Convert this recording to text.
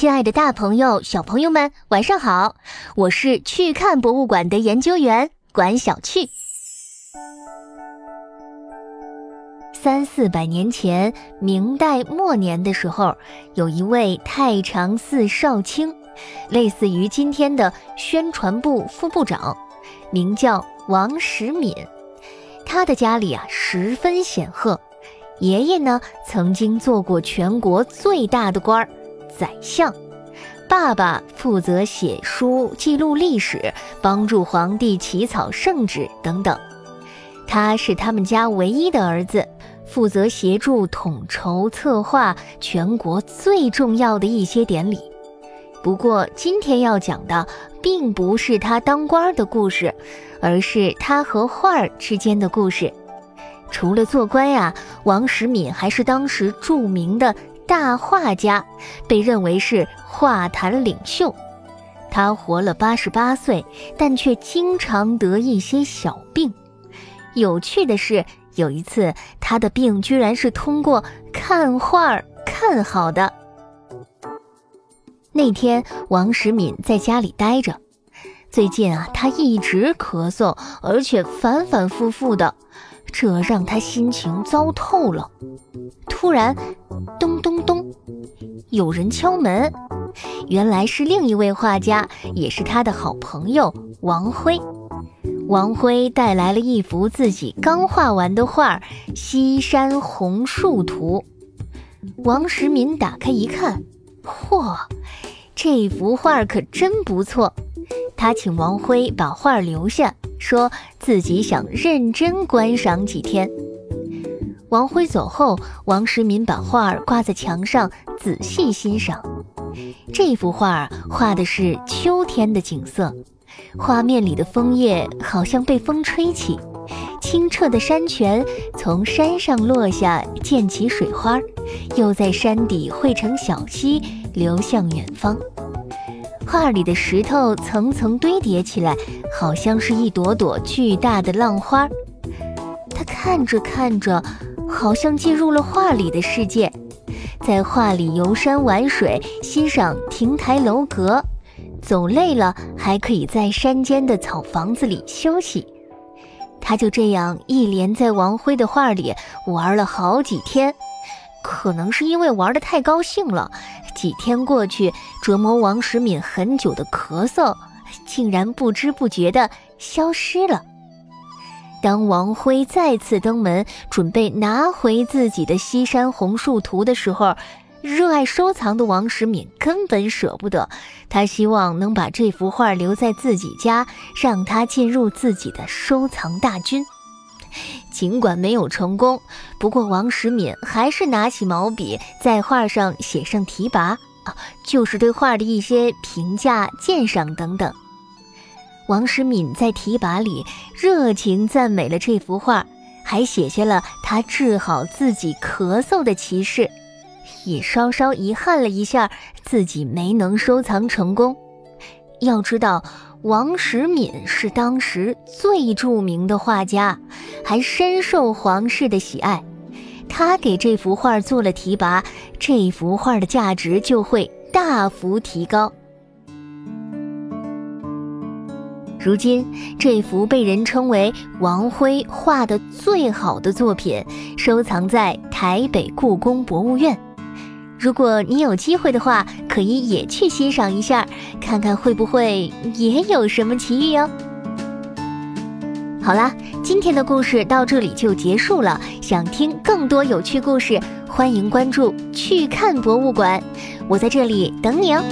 亲爱的大朋友、小朋友们，晚上好！我是去看博物馆的研究员管小趣。三四百年前，明代末年的时候，有一位太常寺少卿，类似于今天的宣传部副部长，名叫王时敏。他的家里啊十分显赫，爷爷呢曾经做过全国最大的官儿。宰相，爸爸负责写书记录历史，帮助皇帝起草圣旨等等。他是他们家唯一的儿子，负责协助统筹策划全国最重要的一些典礼。不过，今天要讲的并不是他当官的故事，而是他和画儿之间的故事。除了做官呀，王时敏还是当时著名的。大画家被认为是画坛领袖，他活了八十八岁，但却经常得一些小病。有趣的是，有一次他的病居然是通过看画看好的。那天，王时敏在家里待着，最近啊，他一直咳嗽，而且反反复复的。这让他心情糟透了。突然，咚咚，有人敲门。原来是另一位画家，也是他的好朋友王辉。王辉带来了一幅自己刚画完的画《西山红树图》。王时敏打开一看，嚯，这幅画可真不错。他请王辉把画留下。说自己想认真观赏几天。王辉走后，王时民把画挂在墙上，仔细欣赏。这幅画画的是秋天的景色，画面里的枫叶好像被风吹起，清澈的山泉从山上落下，溅起水花，又在山底汇成小溪，流向远方。画里的石头层层堆叠起来，好像是一朵朵巨大的浪花。他看着看着，好像进入了画里的世界，在画里游山玩水，欣赏亭台楼阁。走累了，还可以在山间的草房子里休息。他就这样一连在王辉的画里玩了好几天。可能是因为玩的太高兴了，几天过去，折磨王时敏很久的咳嗽，竟然不知不觉的消失了。当王辉再次登门，准备拿回自己的西山红树图的时候，热爱收藏的王时敏根本舍不得，他希望能把这幅画留在自己家，让他进入自己的收藏大军。尽管没有成功，不过王时敏还是拿起毛笔在画上写上题跋啊，就是对画的一些评价、鉴赏等等。王时敏在题跋里热情赞美了这幅画，还写下了他治好自己咳嗽的奇事，也稍稍遗憾了一下自己没能收藏成功。要知道。王时敏是当时最著名的画家，还深受皇室的喜爱。他给这幅画做了提拔，这幅画的价值就会大幅提高。如今，这幅被人称为王辉画的最好的作品，收藏在台北故宫博物院。如果你有机会的话，可以也去欣赏一下，看看会不会也有什么奇遇哦。好啦，今天的故事到这里就结束了。想听更多有趣故事，欢迎关注“去看博物馆”，我在这里等你哦。